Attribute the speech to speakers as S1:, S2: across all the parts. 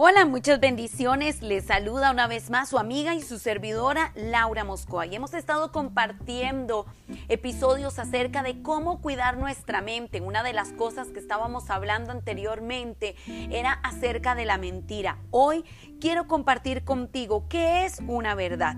S1: Hola, muchas bendiciones. Les saluda una vez más su amiga y su servidora Laura Moscoa. Y hemos estado compartiendo episodios acerca de cómo cuidar nuestra mente. Una de las cosas que estábamos hablando anteriormente era acerca de la mentira. Hoy quiero compartir contigo qué es una verdad.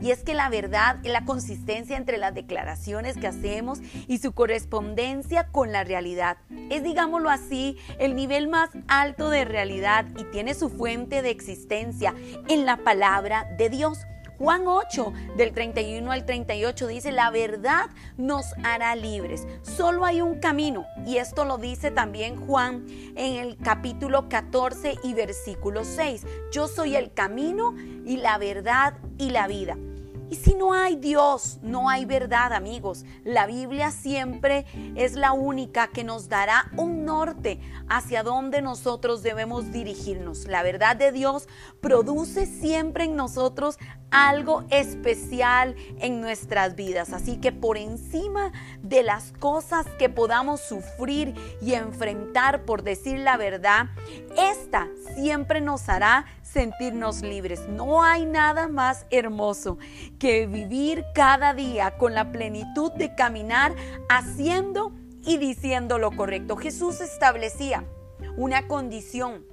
S1: Y es que la verdad es la consistencia entre las declaraciones que hacemos y su correspondencia con la realidad. Es, digámoslo así, el nivel más alto de realidad y tiene su fuente de existencia en la palabra de Dios. Juan 8, del 31 al 38 dice, la verdad nos hará libres. Solo hay un camino. Y esto lo dice también Juan en el capítulo 14 y versículo 6. Yo soy el camino y la verdad y la vida. Y si no hay Dios, no hay verdad, amigos. La Biblia siempre es la única que nos dará un norte hacia donde nosotros debemos dirigirnos. La verdad de Dios produce siempre en nosotros algo especial en nuestras vidas. Así que por encima de las cosas que podamos sufrir y enfrentar por decir la verdad, esta siempre nos hará sentirnos libres. No hay nada más hermoso que vivir cada día con la plenitud de caminar haciendo y diciendo lo correcto. Jesús establecía una condición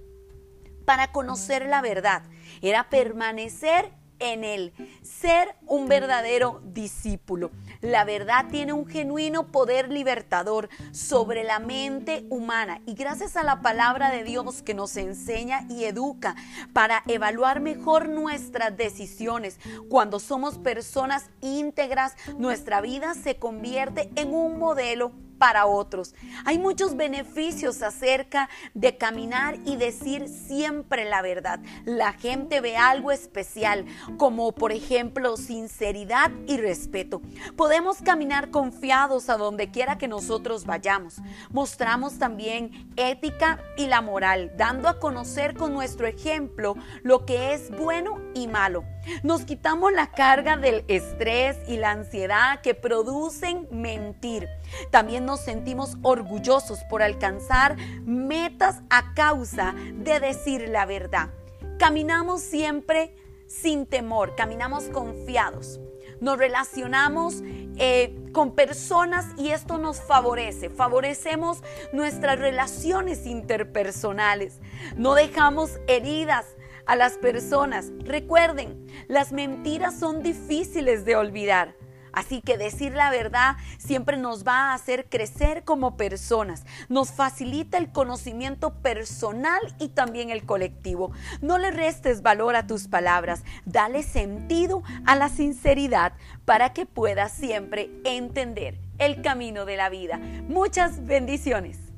S1: para conocer la verdad. Era permanecer en él, ser un verdadero discípulo. La verdad tiene un genuino poder libertador sobre la mente humana y gracias a la palabra de Dios que nos enseña y educa para evaluar mejor nuestras decisiones, cuando somos personas íntegras, nuestra vida se convierte en un modelo para otros. Hay muchos beneficios acerca de caminar y decir siempre la verdad. La gente ve algo especial, como por ejemplo sinceridad y respeto. Podemos caminar confiados a donde quiera que nosotros vayamos. Mostramos también ética y la moral, dando a conocer con nuestro ejemplo lo que es bueno y malo. Nos quitamos la carga del estrés y la ansiedad que producen mentir. También nos sentimos orgullosos por alcanzar metas a causa de decir la verdad. Caminamos siempre sin temor, caminamos confiados. Nos relacionamos eh, con personas y esto nos favorece. Favorecemos nuestras relaciones interpersonales. No dejamos heridas a las personas. Recuerden, las mentiras son difíciles de olvidar. Así que decir la verdad siempre nos va a hacer crecer como personas, nos facilita el conocimiento personal y también el colectivo. No le restes valor a tus palabras, dale sentido a la sinceridad para que puedas siempre entender el camino de la vida. Muchas bendiciones.